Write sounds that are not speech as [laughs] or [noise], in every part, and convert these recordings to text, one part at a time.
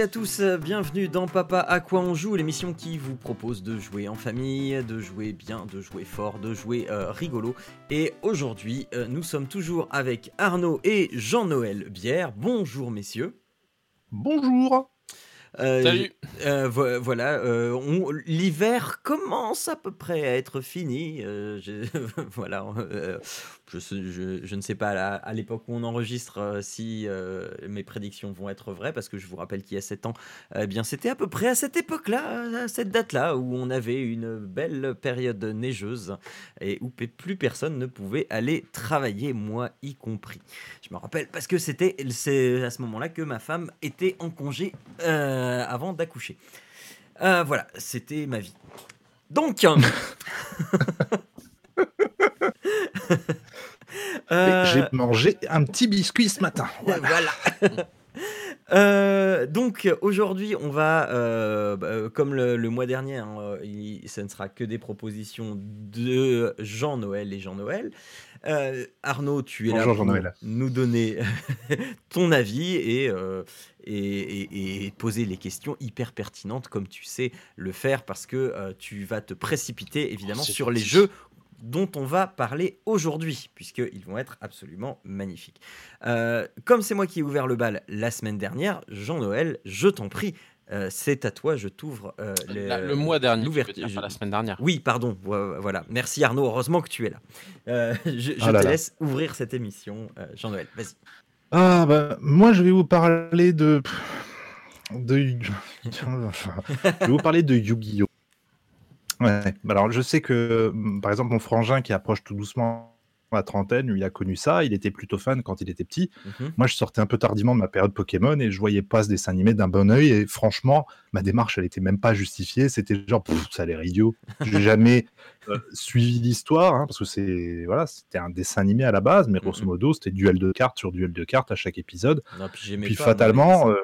À tous, euh, bienvenue dans Papa à quoi on joue, l'émission qui vous propose de jouer en famille, de jouer bien, de jouer fort, de jouer euh, rigolo. Et aujourd'hui, euh, nous sommes toujours avec Arnaud et Jean-Noël Bière. Bonjour messieurs. Bonjour. Euh, Salut. euh, vo- voilà, euh, l'hiver commence à peu près à être fini. je, [laughs] voilà, je, sais- je- je ne sais pas à l'époque où on enregistre si mes prédictions vont être vraies, parce que je vous rappelle qu'il y a 7 ans, eh bien c'était à peu près à cette époque-là, à cette date-là, où on avait une belle période neigeuse et où plus personne ne pouvait aller travailler, moi y compris. Je me rappelle parce que c'était à ce moment-là que ma femme était en congé euh, avant d'accoucher. Euh, voilà, c'était ma vie. Donc, [laughs] euh, euh, J'ai mangé un petit biscuit ce matin. [laughs] Voilà. voilà. Euh, donc aujourd'hui, on va, euh, bah, euh, comme le, le mois dernier, hein, il- ce ne sera que des propositions de Jean-Noël et Jean-Noël. Euh, Arnaud, tu es là Bonjour, pour nous donner [laughs] ton avis et, euh, et, et- et poser les questions hyper pertinentes comme tu sais le faire parce que euh, tu vas te précipiter évidemment sur les jeux dont on va parler aujourd'hui, puisqu'ils vont être absolument magnifiques. Euh, comme c'est moi qui ai ouvert le bal la semaine dernière, Jean-Noël, je t'en prie, euh, c'est à toi, je t'ouvre euh, le, mois dernier, l'ouverture- dire, pas la semaine dernière. Oui, pardon, vo- voilà. Merci Arnaud, heureusement que tu es là. Euh, je je Ah là te là. laisse ouvrir cette émission, euh, Jean-Noël, vas-y. Ah bah moi je vais vous parler de de [laughs] enfin, je vais vous parler de Yu-Gi-Oh. Ouais. Alors je sais que hum, par exemple mon frangin qui approche tout doucement la trentaine, lui il a connu ça, il était plutôt fan quand il était petit. Mhm. Moi je sortais un peu tardivement de ma période Pokémon et je voyais pas ce dessin animé d'un bon oeil et franchement ma démarche elle était même pas justifiée, c'était genre ça a l'air idiot. J'ai jamais euh, [laughs] suivi l'histoire hein, parce que c'est voilà, c'était un dessin animé à la base mais grosso Mhm. modo c'était duel de cartes sur duel de cartes à chaque épisode. Non, puis pas, fatalement euh,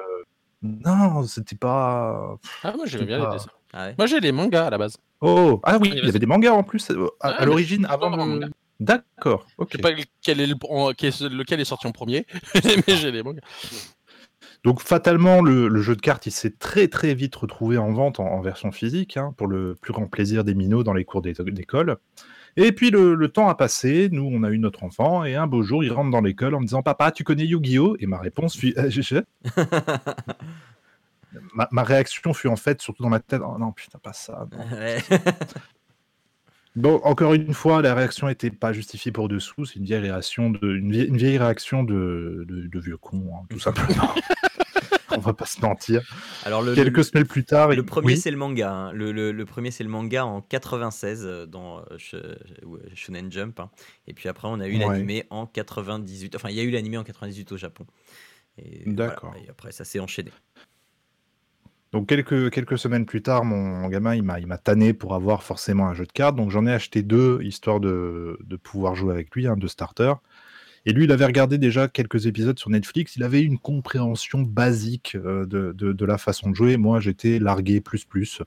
non, c'était pas Ah, moi j'aimais bien pas- les dessins. Ah ouais Moi j'ai les mangas à la base. Oh, ah oui, Allez, il y avait des mangas en plus euh, à, Ah, à l'origine je- avant je-. D'accord, Je ok. sais pas lequel est, le, en- qui est- lequel est sorti en premier, [laughs] mais j'ai les mangas. Donc fatalement, le, le jeu de cartes, il s'est très très vite retrouvé en vente en, en version physique, hein, pour le plus grand plaisir des minots dans les cours d'é- d'école. Et puis le, le temps a passé, nous on a eu notre enfant, et un beau jour il rentre dans l'école en me disant Papa, tu connais Yu-Gi-Oh? Et ma réponse fut Euh, [laughs] je- je- [laughs] ma, ma réaction fut en fait, surtout dans ma tête, Oh non putain, pas ça. non. [laughs] Ouais. [laughs] Bon, encore une fois, la réaction n'était pas justifiée pour dessous, c'est une vieille réaction de, une vieille, une vieille réaction de, de, de vieux con, hein, tout [laughs] simplement. on va pas se mentir. Alors le, Quelques le- semaines plus tard, le il- premier oui. c'est le manga. hein. Le, premier c'est le manga en 96 euh, dans euh, Sh- Shonen Jump. hein. Et puis après on a eu Ouais. l'animé en 98. Enfin il y a eu l'animé en 98 au Japon. Voilà. D'accord. Et après ça s'est enchaîné. Donc quelques, quelques semaines plus tard, mon, gamin, il m'a, tanné pour avoir forcément un jeu de cartes. Donc j'en ai acheté deux, histoire de, de pouvoir jouer avec lui, hein, deux starters. Et lui, il avait regardé déjà quelques épisodes sur Netflix. Il avait une compréhension basique euh, de, de, la façon de jouer. Moi, j'étais largué plus plus.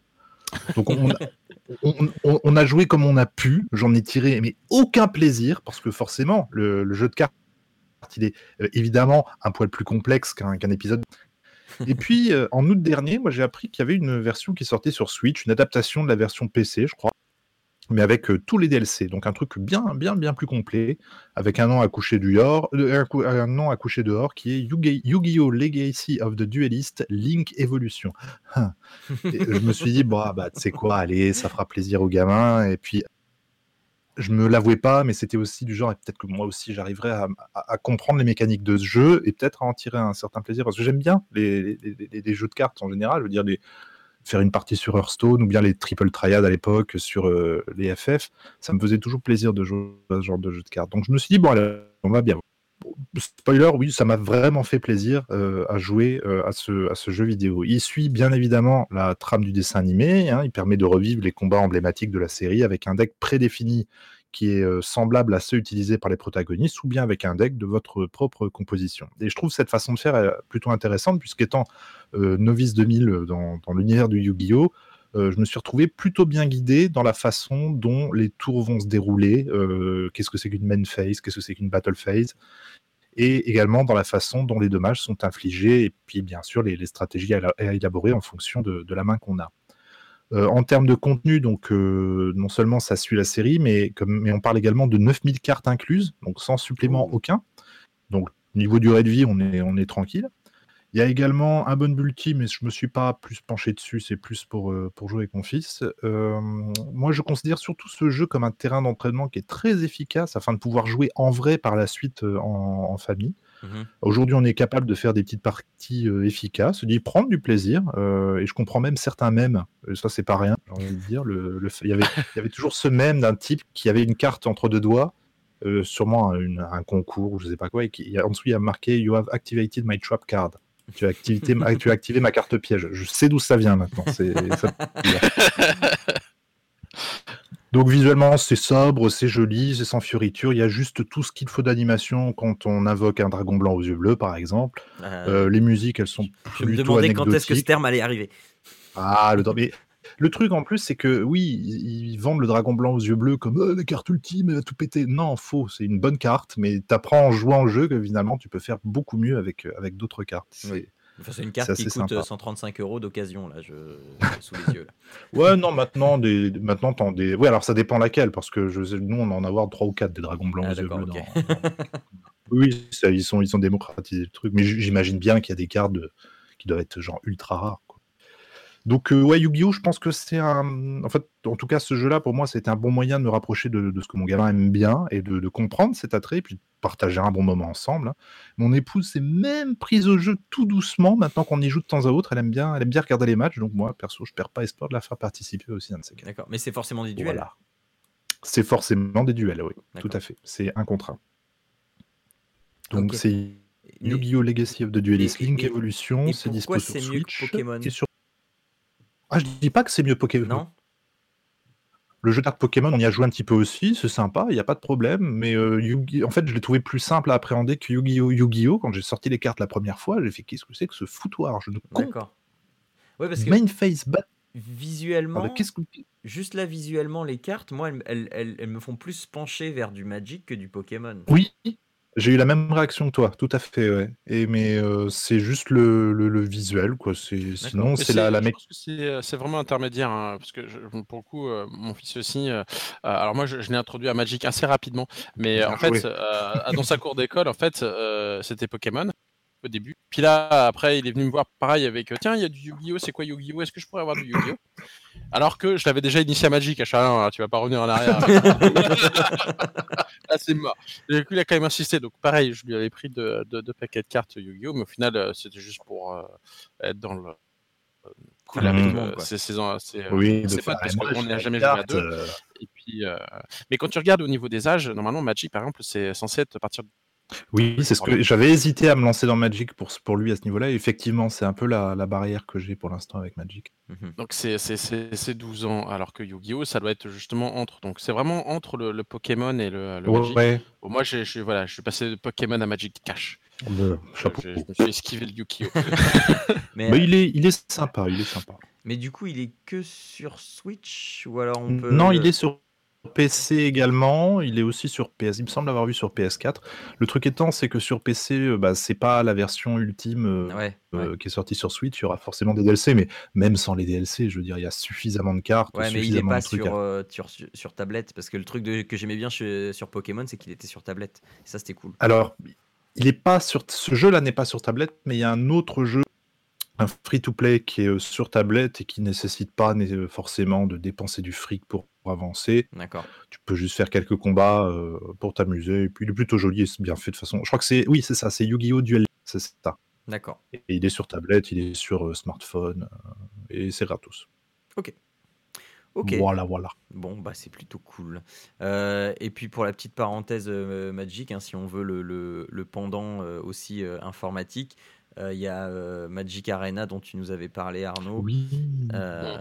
Donc on, a joué comme on a pu. J'en ai tiré mais aucun plaisir parce que forcément, le, jeu de cartes, il est euh, évidemment un poil plus complexe qu'un, qu'un épisode et puis, euh, en août dernier, moi j'ai appris qu'il y avait une version qui sortait sur Switch, une adaptation de la version PC, je crois, mais avec euh, tous les DLC. Donc un truc bien, bien, bien plus complet, avec un nom à coucher dehors, euh, nom à coucher dehors qui est Yu-Gi- Yu-Gi-Oh! Legacy of the Duelist Link Evolution. [laughs] Je me suis dit, bon, ah, bah, tu sais quoi, allez, ça fera plaisir aux gamins. Et puis, je me l'avouais pas, mais c'était aussi du genre, et peut-être que moi aussi j'arriverais à, comprendre les mécaniques de ce jeu et peut-être à en tirer un certain plaisir. Parce que j'aime bien les, jeux de cartes en général, je veux dire, faire une partie sur Hearthstone ou bien les triple triad à l'époque sur euh, les FF, ça me faisait toujours plaisir de jouer à ce genre de jeu de cartes. Donc je me suis dit, bon, allez, on va bien. Spoiler, oui, ça m'a vraiment fait plaisir euh, à jouer euh, à, ce, à ce jeu vidéo. Il suit bien évidemment la trame du dessin animé, hein, il permet de revivre les combats emblématiques de la série avec un deck prédéfini qui est euh, semblable à ceux utilisés par les protagonistes, ou bien avec un deck de votre propre composition. Et je trouve cette façon de faire plutôt intéressante, puisqu'étant novice 2000 dans, dans l'univers du Yu-Gi-Oh! je me suis retrouvé plutôt bien guidé dans la façon dont les tours vont se dérouler. qu'est-ce que c'est qu'une main phase, qu'est-ce que c'est qu'une battle phase, et également dans la façon dont les dommages sont infligés, et puis bien sûr les, les stratégies à, à élaborer en fonction de, de la main qu'on a. Euh, en termes de contenu, donc euh, non seulement ça suit la série, mais, comme, mais on parle également de 9000 cartes incluses, donc sans supplément Oh. aucun. Donc niveau durée de vie, on est, on est tranquille. Il y a également un bon multi, mais je me suis pas plus penché dessus, c'est plus pour, euh, pour jouer avec mon fils. Euh, moi, je considère surtout ce jeu comme un terrain d'entraînement qui est très efficace afin de pouvoir jouer en vrai par la suite euh, en, en famille. Mhm. Aujourd'hui, on est capable de faire des petites parties euh, efficaces, d'y prendre du plaisir, et je comprends même certains mèmes, ça c'est pas rien, j'ai envie de dire. Le, le- il, y avait, il y avait toujours ce mème d'un type qui avait une carte entre deux doigts, sûrement une- un concours ou je sais pas quoi, et qui, en dessous il y a marqué You have activated my trap card. Tu as, activité, ma- tu as activé ma carte piège. Je sais d'où ça vient maintenant. ça- Donc visuellement, c'est sobre, c'est joli, c'est sans fioriture. Il y a juste tout ce qu'il faut d'animation quand on invoque un dragon blanc aux yeux bleus, par exemple. Euh, Euh, les musiques, elles sont je me demandais quand est-ce que ce terme allait arriver. Ah, le mais le truc en plus, c'est que oui, ils, ils vendent le dragon blanc aux yeux bleus comme Euh, la carte ultime, elle va tout péter. Non, faux, c'est une bonne carte, mais t'apprends en jouant au jeu que finalement tu peux faire beaucoup mieux avec, euh, avec d'autres cartes. C'est- Oui. Enfin, c'est une carte qui coûte sympa. euh, 135 euros d'occasion, là, je... [laughs] sous les yeux. Là. Ouais, non, maintenant, des, maintenant t'en des. Ouais, alors ça dépend laquelle, parce que je, nous, on en a avoir trois ou quatre des dragons blancs Ah, aux yeux bleus. dans- [laughs] Oui, ça, ils, sont, ils ont démocratisé le truc, mais j'imagine bien qu'il y a des cartes de- qui doivent être genre ultra rares. Donc, euh, ouais, Yu-Gi-Oh! je pense que c'est un. En fait, en tout cas, ce jeu-là, pour moi, c'était un bon moyen de me rapprocher de, de ce que mon gamin aime bien et de, de comprendre cet attrait, et puis de partager un bon moment ensemble. hein. Mon épouse s'est même prise au jeu tout doucement, maintenant qu'on y joue de temps à autre. Elle aime bien, elle aime bien regarder les matchs, donc moi, perso, je perds pas espoir de la faire participer aussi à un de ces quatre. D'accord. Mais c'est forcément des duels. Voilà. C'est forcément des duels, oui, tout à fait. C'est un contre un. Donc, c'est Yu-Gi-Oh! Legacy of the Duelist Link Evolution, c'est dispo sur Switch. Et sur- Ah, je dis pas que c'est mieux Pokémon. Non Le jeu d'art Pokémon, on y a joué un petit peu aussi, c'est sympa, il n'y a pas de problème, mais euh, en fait, je l'ai trouvé plus simple à appréhender que Yu-Gi-Oh! Yu-Gi-Oh! Quand j'ai sorti les cartes la première fois, j'ai fait qu'est-ce que c'est que ce foutoir Je ne comprends D'accord. Ouais, parce que Main face bat. visuellement, qu'est-ce que juste là, visuellement, les cartes, moi, elles, elles- elles- elles me font plus pencher vers du Magic que du Pokémon. Oui, j'ai eu la même réaction que toi, tout à fait, ouais. Et mais euh, c'est juste le, le- le visuel, quoi. C'est sinon c'est la, la c'est euh, c'est vraiment intermédiaire, hein, parce que je- pour le coup, euh, mon fils aussi. euh, alors moi, je, je l'ai introduit à Magic assez rapidement, mais Bien en fait, dans sa cour d'école, en fait, c'était Pokémon au début. Puis là, après, il est venu me voir pareil avec euh, tiens, il y a du Yu-Gi-Oh, c'est quoi Yu-Gi-Oh? Est-ce que je pourrais avoir du Yu-Gi-Oh? Alors que je l'avais déjà initié à Magic, à Chalin, tu vas pas revenir en arrière. [laughs] Là, c'est mort. Du coup, il a quand même insisté. Donc, pareil, je lui avais pris deux de, de paquets de cartes Yu-Gi-Oh! Mais au final, euh, c'était juste pour euh, être dans le. cool Mmh. avec euh, monde, quoi. ces, ces, ces, euh, Oui, potes, parce qu'on n'a la jamais joué à deux. euh, Et puis, euh, Mais quand tu regardes au niveau des âges, normalement, Magic, par exemple, c'est censé être à partir de. Oui, c'est ce que j'avais hésité à me lancer dans Magic pour, pour lui à ce niveau-là. Et effectivement, c'est un peu la, la barrière que j'ai pour l'instant avec Magic. Mhm. Donc, c'est c'est- c'est- c'est 12 ans, alors que Yu-Gi-Oh! ça doit être justement entre. Donc, c'est vraiment entre le, le Pokémon et le, le Magic. Ouais, Bon, moi, je suis voilà, je suis passé de Pokémon à Magic Cash. le Je, chapeau. je- je me suis esquivé le Yu-Gi-Oh! [laughs] Mais, Mais euh, il est, il est sympa, il est sympa. mais du coup, il est que sur Switch ou alors on peut. Non, il est sur PC également. Il est aussi sur PS. Il me semble l'avoir vu sur PS4. Le truc étant, c'est que sur PC, euh, bah, c'est pas la version ultime euh, Ouais. ouais. euh, qui est sortie sur Switch. Il y aura forcément des DLC, mais même sans les DLC, je veux dire, il y a suffisamment de cartes, Ouais, mais il est suffisamment pas sur, à- sur, sur tablette. Parce que le truc de- que j'aimais bien chez- sur Pokémon, c'est qu'il était sur tablette. Et ça, c'était cool. Alors, il est pas sur ce jeu-là n'est pas sur tablette, mais il y a un autre jeu, un free-to-play qui est euh, sur tablette et qui nécessite pas euh, forcément de dépenser du fric pour avancer. D'accord. Tu peux juste faire quelques combats euh, pour t'amuser. Et puis il est plutôt joli et c'est bien fait de façon. Je crois que c'est oui, c'est ça, c'est Yu-Gi-Oh Duel, c'est ça. D'accord. Et il est sur tablette, il est sur euh, smartphone euh, et c'est gratos. Ok. Voilà, voilà. Bon, bah c'est plutôt cool. Et puis pour la petite parenthèse Magic, hein, si on veut le, le- le pendant aussi informatique, Il y a euh, Magic Arena dont tu nous avais parlé, Arnaud. Oui. euh,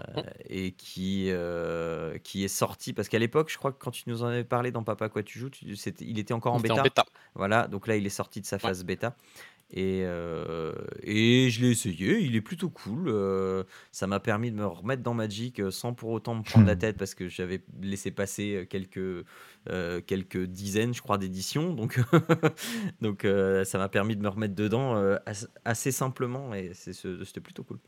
et qui, euh, qui est sorti parce qu'à l'époque, je crois que quand tu nous en avais parlé dans Papa Quoi Tu joues, tu- il était encore en Il était bêta. en bêta. Voilà, donc là, il est sorti de sa phase bêta. Et, euh, et je l'ai essayé, il est plutôt cool. euh, ça m'a permis de me remettre dans Magic euh, sans pour autant me prendre la Hmm. tête parce que j'avais laissé passer quelques, euh, quelques dizaines, je crois, d'éditions. Donc, [laughs] donc ça m'a permis de me remettre dedans as- assez simplement et c'était plutôt cool.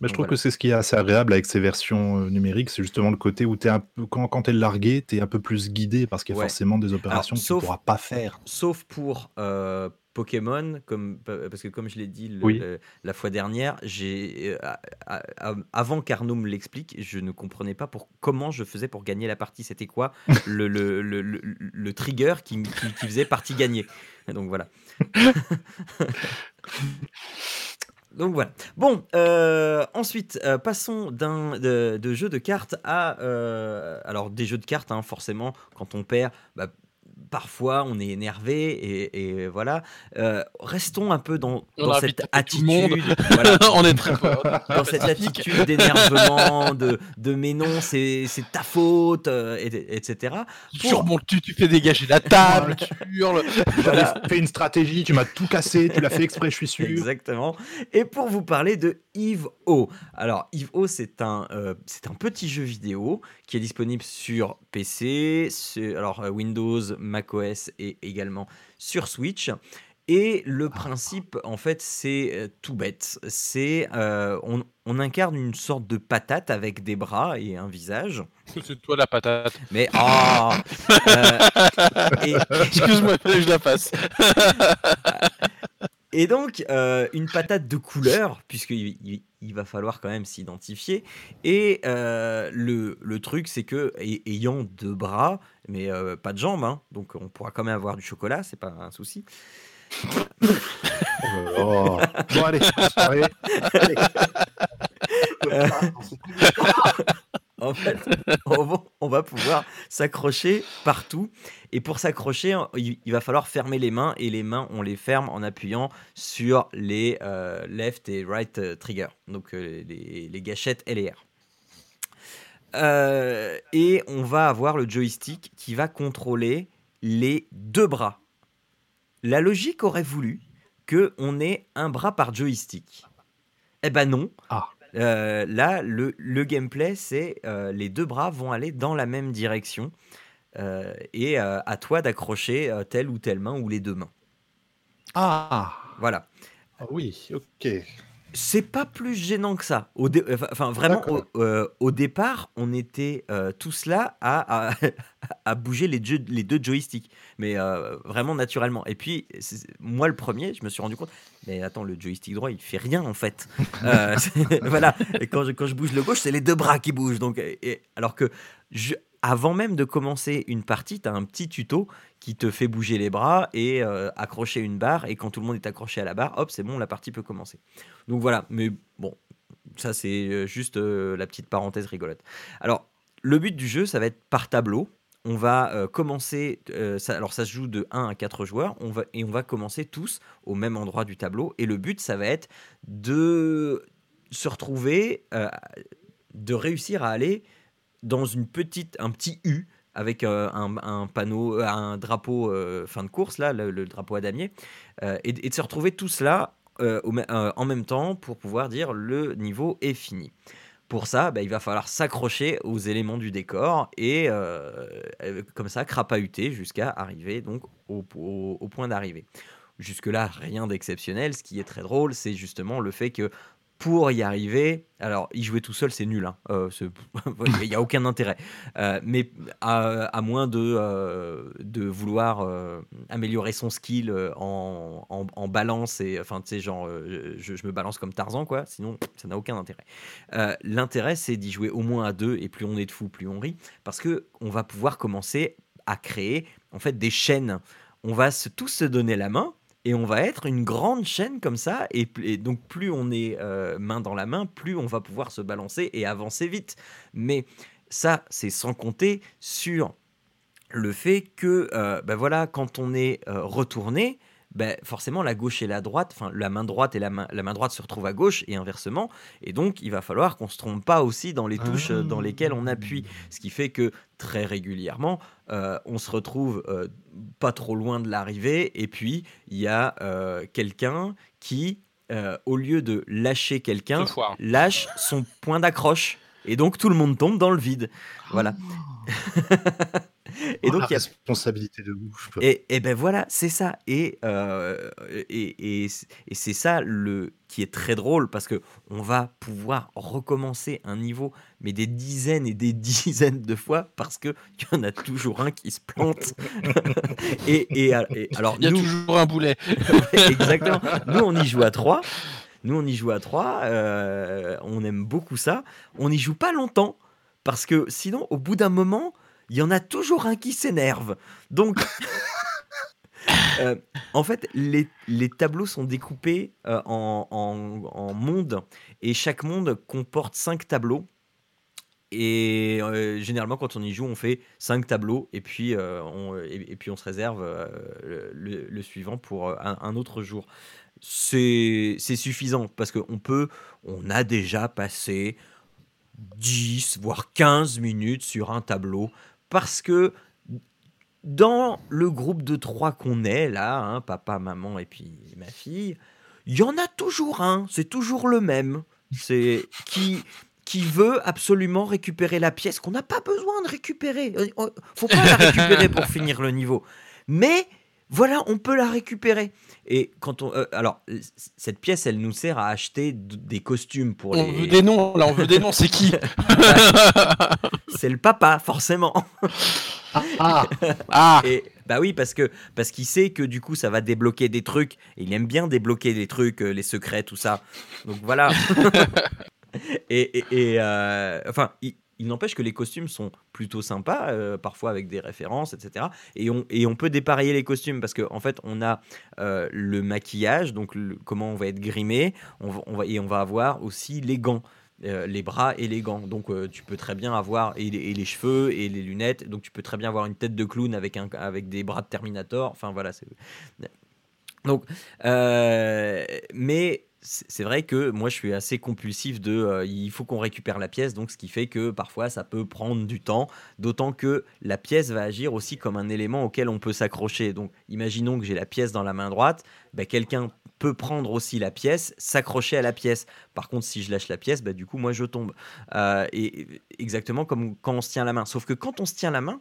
Mais je trouve Voilà. que c'est ce qui est assez agréable avec ces versions numériques, c'est justement le côté où es un peu, quand, quand tu es largué, tu es un peu plus guidé parce qu'il y a Ouais. forcément des opérations que sauf- tu pourras pas faire. Sauf pour euh, Pokémon, comme, parce que comme je l'ai dit le- Oui. le- la fois dernière, j'ai euh, avant qu'Arnaud me l'explique, je ne comprenais pas pour comment je faisais pour gagner la partie. C'était quoi [laughs] le, le, le, le- le trigger qui, qui, qui faisait partie gagnée. Donc voilà. [laughs] Donc voilà. Bon, euh, ensuite, euh, passons d'un de, de jeux de cartes à euh, alors des jeux de cartes. hein, forcément, quand on perd, bah, parfois on est énervé et, et voilà. Euh, restons un peu dans, On dans a envie de cette taper tout le monde. attitude. [laughs] voilà, on est très dans cette attitude d'énervement, de, de mais non, c'est c'est ta faute, euh, et- etc. Tu remontes, tu, tu fais dégager la table, tu hurles. Voilà. [laughs] J'avais fait une stratégie, tu m'as tout cassé, tu l'as fait exprès, je suis sûr. Exactement. Et pour vous parler de Yves O. Alors, Yves O, c'est un, euh, c'est un petit jeu vidéo qui est disponible sur PC, sur, alors euh, Windows, macOS et également sur Switch. Et le principe, en fait, c'est euh, tout bête. C'est euh, on, on incarne une sorte de patate avec des bras et un visage. [laughs] C'est toi la patate. Mais oh Euh, [laughs] et, Excuse-moi, je la fasse. [laughs] Et donc, euh, une patate de couleur, puisqu'il il, il va falloir quand même s'identifier. Et euh, le, le truc, c'est que, ay- ayant deux bras, mais euh, pas de jambes, hein, donc on pourra quand même avoir du chocolat, c'est pas un souci. [laughs] Oh. Bon, allez. Allez. [laughs] Euh, [laughs] En fait, va, on va pouvoir s'accrocher partout. Et pour s'accrocher, il, va falloir fermer les mains. Et les mains, on les ferme en appuyant sur les euh, left et right euh, trigger. Donc euh, les, gâchettes L et R. Et on va avoir le joystick qui va contrôler les deux bras. La logique aurait voulu que on ait un bras par joystick. Eh ben non. Ah. Euh, là, le, le gameplay, c'est euh, les deux bras vont aller dans la même direction euh, et à toi d'accrocher telle ou telle main ou les deux mains. Ah. Voilà. Ah oui, ok. C'est pas plus gênant que ça. Au dé- enfin, vraiment, au, euh, au départ, on était euh, tous là à, à, [laughs] à bouger les, jeux- les deux joysticks, mais euh, vraiment naturellement. Et puis, moi, le premier, je me suis rendu compte, mais attends, le joystick droit, il fait rien en fait. [laughs] Voilà. Et quand je, quand je bouge le gauche, c'est les deux bras qui bougent. Donc, et- alors que je- avant même de commencer une partie, tu as un petit tuto qui te fait bouger les bras et euh, accrocher une barre. Et quand tout le monde est accroché à la barre, hop, c'est bon, la partie peut commencer. Donc voilà, mais bon, ça c'est euh, juste euh, la petite parenthèse rigolote. Alors, le but du jeu, ça va être par tableau. On va commencer, alors ça se joue de 1 à 4 joueurs, on va, et on va commencer tous au même endroit du tableau. Et le but, ça va être de se retrouver, de réussir à aller dans une petite, un petit U avec euh, un, un panneau, euh, un drapeau euh, fin de course, là, le, drapeau à damier, et, de se retrouver me- euh, en même temps pour pouvoir dire le niveau est fini. Pour ça, bah, il va falloir s'accrocher aux éléments du décor et comme ça crapahuter jusqu'à arriver donc au point d'arrivée. Jusque-là, rien d'exceptionnel. Ce qui est très drôle, c'est justement le fait que pour y arriver, alors y jouer tout seul, c'est nul. hein. Euh, [laughs] Il n'y a aucun intérêt. Euh, mais à, moins de, euh, vouloir améliorer son skill en, en- balance et enfin tu sais genre je, me balance comme Tarzan quoi sinon ça n'a aucun intérêt l'intérêt c'est d'y jouer au moins à deux et plus on est de fous plus on rit parce que on va pouvoir commencer à créer en fait des chaînes on va se, tous se donner la main et on va être une grande chaîne comme ça et, donc plus on est euh, main dans la main plus on va pouvoir se balancer et avancer vite. Mais ça c'est sans compter sur le fait que euh, bah voilà quand on est euh, retourné ben, forcément la gauche et la droite, enfin la main droite et la main, la main droite se retrouvent à gauche et inversement. Et donc il va falloir qu'on se trompe pas aussi dans les touches euh, dans lesquelles on appuie. Ce qui fait que très régulièrement, euh, on se retrouve euh, pas trop loin de l'arrivée et puis il y a euh, quelqu'un qui, euh, au lieu de lâcher quelqu'un, lâche son point d'accroche. Et donc tout le monde tombe dans le vide. Voilà. [laughs] et Oh, donc la il y a responsabilité de ouf. et, et ben voilà, c'est ça. Et, euh, et, et, et c'est ça le, qui est très drôle parce que on va pouvoir recommencer un niveau, mais des dizaines et des [laughs] dizaines de fois parce qu'il y en a toujours un qui se plante. [laughs] et, et, et alors, Il y a nous, toujours un boulet. [laughs] exactement, nous on y joue à trois. Nous on y joue à trois. euh, on aime beaucoup ça. On n'y joue pas longtemps parce que sinon, au bout d'un moment, il y en a toujours un qui s'énerve. Donc, [laughs] euh, en fait, les, les tableaux sont découpés euh, en, en, en mondes et chaque monde comporte cinq tableaux. Et euh, généralement, quand on y joue, on fait cinq tableaux et puis, on, et, et puis on se réserve le, le suivant pour un, un autre jour. C'est c'est suffisant parce qu'on peut, on a déjà passé 10 voire 15 minutes sur un tableau parce que dans le groupe de trois qu'on est là, hein, papa, maman et puis ma fille, il y en a toujours un, c'est toujours le même, c'est qui qui veut absolument récupérer la pièce qu'on n'a pas besoin de récupérer. Euh, euh, Faut pas la récupérer pour [laughs] finir le niveau, mais voilà, on peut la récupérer. Et quand on, euh, alors c- cette pièce, elle nous sert à acheter des costumes pour On les. veut des noms, là, on veut des noms, c'est qui [laughs] C'est le papa, forcément. Ah, Ah Et bah oui, parce que parce qu'il sait que du coup ça va débloquer des trucs. Et il aime bien débloquer des trucs, euh, les secrets, tout ça. Donc voilà. [laughs] et et, et, euh, enfin, il, il n'empêche que les costumes sont plutôt sympas, euh, parfois avec des références, etc. Et on, et on peut dépareiller les costumes parce qu'en en fait, on a euh, le maquillage, donc comment on va être grimé, on va, et on va avoir aussi les gants. euh, les bras et les gants. Donc tu peux très bien avoir et les, cheveux et les lunettes. Donc tu peux très bien avoir une tête de clown avec un avec des bras de Terminator. Enfin voilà. Donc euh, mais c'est vrai que moi je suis assez compulsif de euh, il faut qu'on récupère la pièce donc ce qui fait que parfois ça peut prendre du temps d'autant que la pièce va agir aussi comme un élément auquel on peut s'accrocher. Donc imaginons que j'ai la pièce dans la main droite bah, quelqu'un peut prendre aussi la pièce s'accrocher à la pièce. Par contre si je lâche la pièce bah, du coup moi je tombe. Euh, et exactement comme quand on se tient la main. Sauf que quand on se tient la main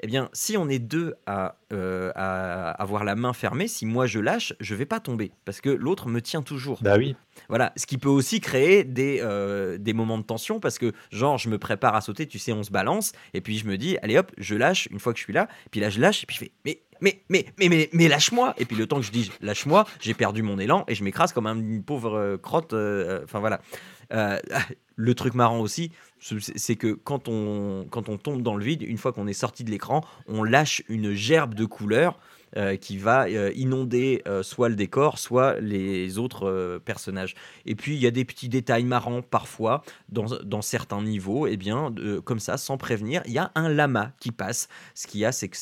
eh bien, si on est deux à, euh, à avoir la main fermée, si moi je lâche, je vais pas tomber parce que l'autre me tient toujours. bah oui. Voilà, ce qui peut aussi créer des, euh, des moments de tension parce que, genre, je me prépare à sauter, tu sais, on se balance, et puis je me dis, allez hop, je lâche une fois que je suis là, puis là je lâche, et puis je fais, mais, mais, mais, mais, mais, mais lâche-moi Et puis le temps que je dis, lâche-moi, j'ai perdu mon élan et je m'écrase comme un- une pauvre euh, crotte. euh, Enfin voilà. Euh, le truc marrant aussi, c'est que quand on, quand on tombe dans le vide, une fois qu'on est sorti de l'écran, on lâche une gerbe de couleurs euh, qui va euh, inonder euh, soit le décor, soit les autres personnages. Et puis il y a des petits détails marrants parfois dans, dans certains niveaux, et bien de- comme ça, sans prévenir, il y a un lama qui passe. Ce qu'il y a, c'est que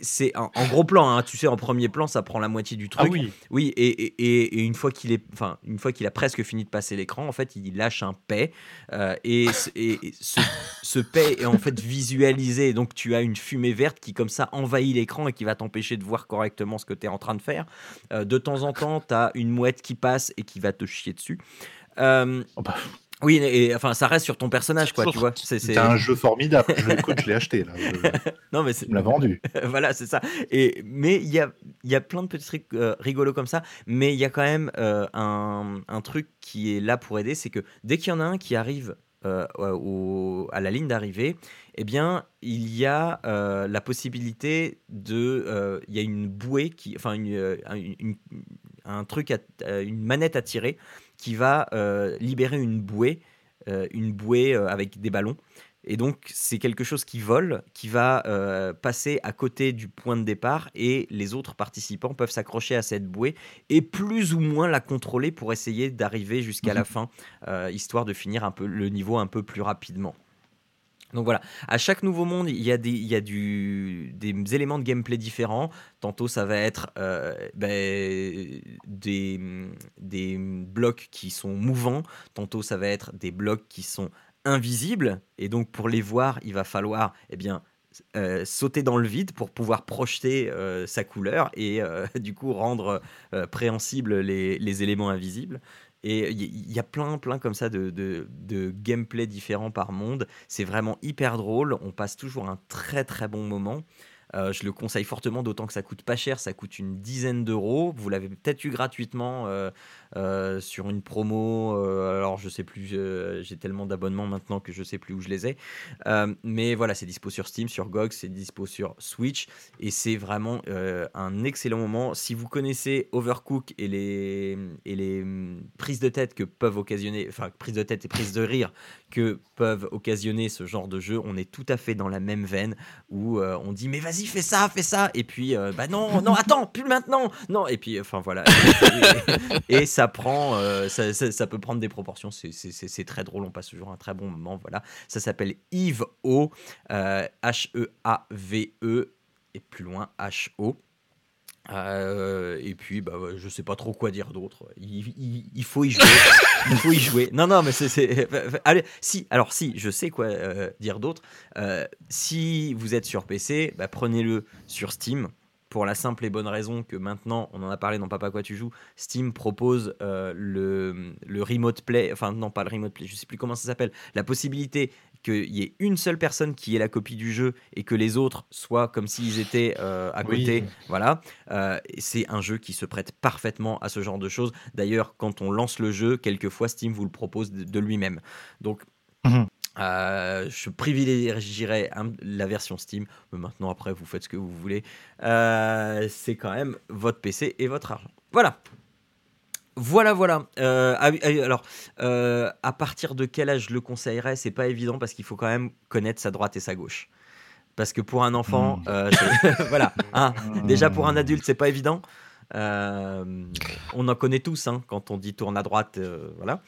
c'est [laughs] en gros plan. hein, tu sais, en premier plan, ça prend la moitié du Ah truc. oui. Oui, et, et- et- et une fois qu'il est, enfin, une fois qu'il a presque fini de passer l'écran, en fait, il lâche un paix euh, et, et- ce, ce paix est en fait visualisé. Donc, tu as une fumée verte qui comme ça envahit l'écran et qui va t'empêcher de voir correctement ce que tu es en train de faire. Euh, de temps en temps, tu as une mouette qui passe et qui va te chier dessus. Euh, Oh bah, oui, et, enfin, ça reste sur ton personnage, quoi. Tu vois, c'est, un jeu formidable. Je, écoute, je l'ai acheté là. Je- [laughs] non, mais c'est, Il me l'a vendu. [laughs] voilà, c'est ça. Et, mais il y a, il y a plein de petits trucs euh, rigolos comme ça. Mais il y a quand même euh, un, un truc qui est là pour aider c'est que dès qu'il y en a un qui arrive euh, au- à la ligne d'arrivée, eh bien, il y a euh, la possibilité de. euh, il y a une bouée, qui, enfin, une, une- une- un truc, à- une manette à tirer qui va euh, libérer une bouée, euh, une bouée euh, avec des ballons. Et donc, c'est quelque chose qui vole, qui va euh, passer à côté du point de départ et les autres participants peuvent s'accrocher à cette bouée et plus ou moins la contrôler pour essayer d'arriver jusqu'à la fin, euh, histoire de finir un peu le niveau un peu plus rapidement. Donc voilà, à chaque nouveau monde, il y a des, il y a du, des éléments de gameplay différents. Tantôt, ça va être euh, ben, des, des blocs qui sont mouvants. Tantôt, ça va être des blocs qui sont invisibles. Et donc, pour les voir, il va falloir eh bien, euh, sauter dans le vide pour pouvoir projeter euh, sa couleur et [laughs] du coup rendre préhensibles les, les éléments invisibles. Et il y, a plein, plein comme ça de, de, de gameplay différents par monde. C'est vraiment hyper drôle. On passe toujours un très, très bon moment. Euh, je le conseille fortement, d'autant que ça coûte pas cher, ça coûte une dizaine d'euros. Vous l'avez peut-être eu gratuitement euh, euh, sur une promo. alors je sais plus, j'ai tellement d'abonnements maintenant que je sais plus où je les ai. mais voilà, c'est dispo sur Steam, sur GOG, c'est dispo sur Switch et c'est vraiment un excellent moment. Si vous connaissez Overcook et les, et les hum, prises de tête que peuvent occasionner, enfin prises de tête et prises de rire que peuvent occasionner ce genre de jeu, on est tout à fait dans la même veine où on dit mais vas-y fais ça, fais ça. Et puis, euh, bah non, non, attends, plus maintenant. Non, et puis, enfin voilà. et, ça prend, euh, ça, peut prendre des proportions. C'est très drôle. On passe toujours un très bon moment. Voilà. Ça s'appelle Yves O, H-E-A-V-E, euh, et plus loin, H-O. Euh, et puis, bah, je sais pas trop quoi dire d'autre. Il, faut y jouer. [laughs] il faut y jouer. Non, non, mais c'est. [laughs] Allez, si, alors si, je sais quoi euh, dire d'autre. Euh, si vous êtes sur PC, bah, prenez-le sur Steam pour la simple et bonne raison que maintenant, on en a parlé dans Papa quoi tu joues, Steam propose le, le, remote play, enfin non pas le remote play, je sais plus comment ça s'appelle, la possibilité qu'il y ait une seule personne qui ait la copie du jeu et que les autres soient comme s'ils étaient euh, à côté. Voilà, euh, c'est un jeu qui se prête parfaitement à ce genre de choses. D'ailleurs, quand on lance le jeu, quelquefois Steam vous le propose de, lui-même. Donc mmh euh, je privilégierais la version Steam, mais maintenant après vous faites ce que vous voulez. C'est quand même votre PC et votre argent. Voilà. Voilà, voilà. Euh, ah ah alors, à partir de quel âge je le conseillerais? C'est pas évident parce qu'il faut quand même connaître sa droite et sa gauche. Parce que pour un enfant, hmm. [laughs] voilà. Hein, déjà pour un adulte, c'est pas évident. on en connaît tous hein, quand on dit tourne à droite, voilà.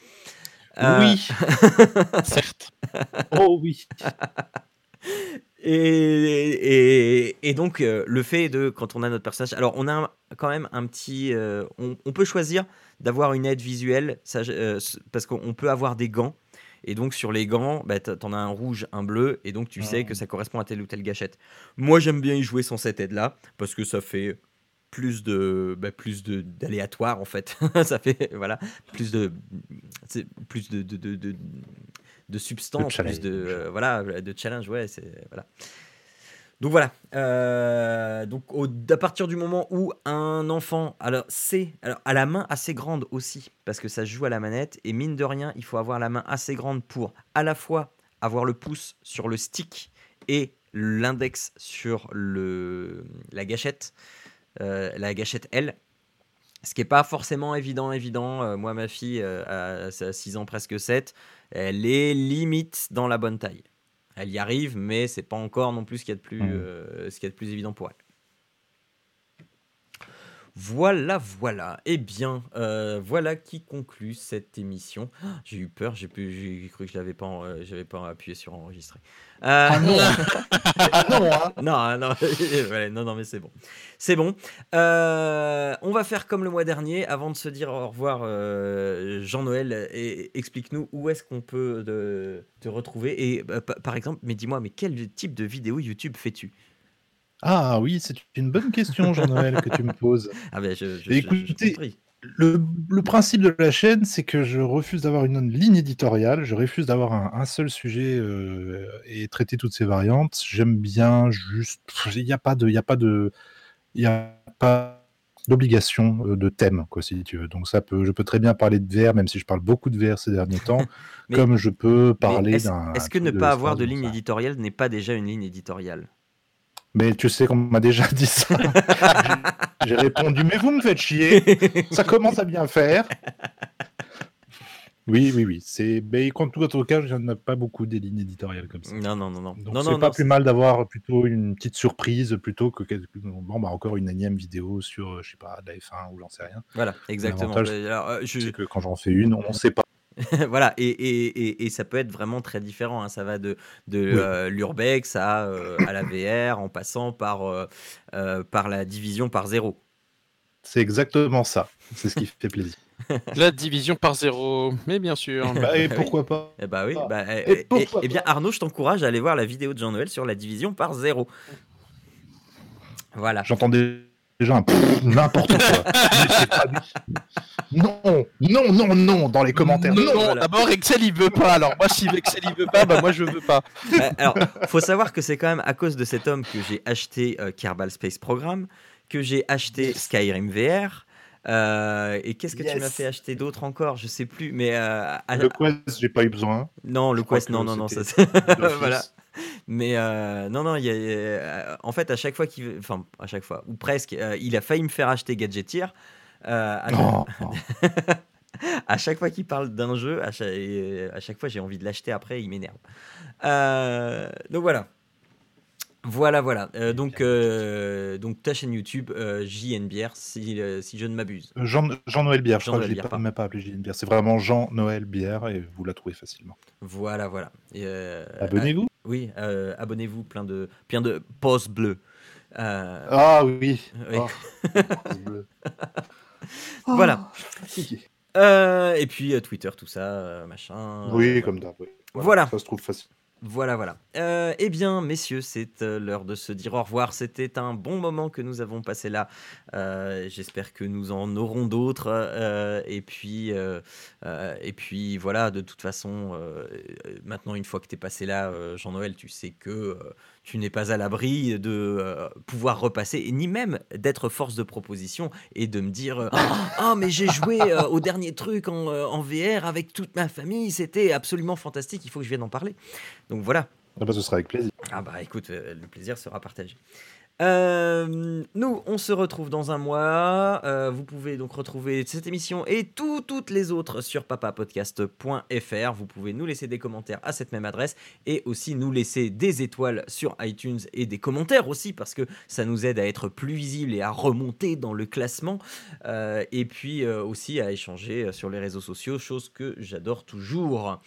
Oui, [laughs] certes. Oh oui. Et, et, donc, euh, le fait de, quand on a notre personnage, alors on a quand même un petit. Euh, on, peut choisir d'avoir une aide visuelle, ça, euh, parce qu'on peut avoir des gants. Et donc, sur les gants, bah, t'en as un rouge, un bleu, et donc tu sais que ça correspond à telle ou telle gâchette. Moi, j'aime bien y jouer sans cette aide-là, parce que ça fait plus de bah, plus de d'aléatoire en fait [laughs] ça fait voilà plus de plus de de, de, de, substance plus de euh, voilà de challenge ouais c'est voilà donc voilà euh, donc à partir du moment où un enfant alors c'est à la main assez grande aussi parce que ça joue à la manette et mine de rien il faut avoir la main assez grande pour à la fois avoir le pouce sur le stick et l'index sur le la gâchette euh, la gâchette L. Ce qui n'est pas forcément évident, évident. Euh, moi, ma fille a 6 ans, presque 7. Elle est limite dans la bonne taille. Elle y arrive, mais c'est pas encore non plus ce qu'il y a de plus, mmh. ce qui est de plus évident pour elle. Voilà, voilà. Eh bien, euh, voilà qui conclut cette émission. J'ai eu peur, j'ai cru que je n'avais pas, j'avais pas appuyé sur enregistrer. Euh, ah non, ah [laughs] non, hein. non, non, [laughs] non, non, mais c'est bon, c'est bon. Euh, on va faire comme le mois dernier, avant de se dire au revoir, Jean-Noël, et explique-nous où est-ce qu'on peut te retrouver. Et par exemple, mais dis-moi, mais quel type de vidéo YouTube fais-tu? Ah oui, c'est une bonne question, Jean-Noël, que tu me poses. [laughs] Ah ben, je, je, Écoutez, le, le, principe de la chaîne, c'est que je refuse d'avoir une ligne éditoriale, je refuse d'avoir un, seul sujet euh, et traiter toutes ces variantes. J'aime bien juste, il n'y a pas de, il a pas de, il a pas d'obligation euh, de thème, quoi, si tu veux. Donc ça peut, je peux très bien parler de VR, même si je parle beaucoup de VR ces derniers temps, [laughs] comme je peux parler d'un. Est-ce que ne pas avoir de ligne éditoriale n'est pas déjà une ligne éditoriale? Mais tu sais qu'on m'a déjà [laughs] dit ça. [laughs] J'ai répondu, mais vous me faites chier. Ça commence à bien faire. Oui, oui, oui. C'est, mais en tout cas, je n'ai pas beaucoup des lignes éditoriales comme ça. Non, non, non, non. Donc c'est pas plus mal d'avoir plutôt une petite surprise plutôt que bon, bah, encore une énième vidéo sur, je sais pas, la F1 ou j'en sais rien. Voilà, exactement. C'est que quand j'en fais une, on ne sait pas. [laughs] voilà, et, et, et, et ça peut être vraiment très différent. hein. Ça va de, de Oui. euh, l'urbex à, euh, à la VR, en passant par, euh, euh, par la division par zéro. C'est exactement ça. C'est ce qui fait plaisir. [laughs] La division par zéro, mais bien sûr. Bah, et [laughs] pourquoi pas Eh bah oui, Ah. bah, eh, Et eh, pourquoi bien Arnaud, je t'encourage à aller voir la vidéo de Jean-Noël sur la division par zéro. Voilà. J'entendais déjà un pfff, n'importe quoi. Pas Non, non, non, non, dans les commentaires. Non, Non, non, voilà. d'abord Excel il veut pas. Alors moi si Excel il veut pas, bah moi je veux pas. Euh, [laughs] alors, faut savoir que c'est quand même à cause de cet homme que j'ai acheté euh, Kerbal Space Program, que j'ai acheté Skyrim VR. Euh, et qu'est-ce que tu m'as fait acheter d'autre encore? Je sais plus, mais euh, à- Le Quest, j'ai pas eu besoin. non, le je Quest, que non, non, non, ça [laughs] voilà. Mais euh, non, non, il y a, en fait, à chaque fois qu'il, enfin, à chaque fois, ou presque, euh, il a failli me faire acheter Gadgeteer. Euh, à, Non, [laughs] à chaque fois qu'il parle d'un jeu, à chaque, et, à chaque fois j'ai envie de l'acheter après, il m'énerve. Euh, donc voilà. Voilà, voilà. Euh, donc, euh, donc ta chaîne YouTube, euh, JNBR, si, euh, si je ne m'abuse. Jean- Jean-Noël Bière, je crois que Jean-Noël je l'ai Bière, pas, pardon. même pas appelé Bière. C'est vraiment Jean-Noël Bière et vous la trouvez facilement. Voilà, voilà. Euh, Abonnez-vous. ah, oui, euh, abonnez-vous, plein de, plein de posts bleus. Euh, Ah oui. oui. C'est [laughs] bleu. Voilà. Ah. Euh, et puis euh, Twitter, tout ça, euh, machin. Oui, euh, comme d'hab. oui. Voilà. Ça se trouve facile. Voilà, voilà. Euh, eh bien, messieurs, c'est euh, l'heure de se dire au revoir. C'était un bon moment que nous avons passé là. Euh, J'espère que nous en aurons d'autres. et puis, et puis, voilà. De toute façon, maintenant, une fois que tu es passé là, Jean-Noël, tu sais que tu n'es pas à l'abri de euh, pouvoir repasser, et ni même d'être force de proposition et de me dire euh, [laughs] Ah, mais j'ai joué euh, au dernier truc en, euh, en VR avec toute ma famille. C'était absolument fantastique. Il faut que je vienne en parler. Donc voilà. Ah bah, ce sera avec plaisir. Ah bah écoute, euh, le plaisir sera partagé. Euh, nous, on se retrouve dans un mois. Euh, vous pouvez donc retrouver cette émission et tout- toutes les autres sur papapodcast.fr. Vous pouvez nous laisser des commentaires à cette même adresse et aussi nous laisser des étoiles sur iTunes et des commentaires aussi parce que ça nous aide à être plus visible et à remonter dans le classement. Euh, et puis aussi à échanger sur les réseaux sociaux, chose que j'adore toujours.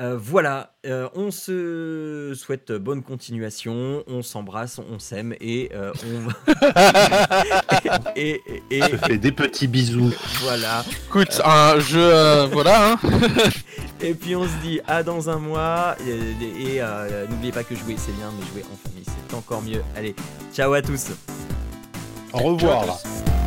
Euh, voilà, euh, on se souhaite bonne continuation, on s'embrasse, on s'aime et euh, on [laughs] et, et- fais des petits bisous. voilà. Écoute, un jeu, euh, voilà. Hein. [laughs] Et puis on se dit à dans un mois et, et, euh, n'oubliez pas que jouer c'est bien, mais jouer en famille c'est encore mieux. Allez, ciao à tous. Au revoir. Ciao à tous.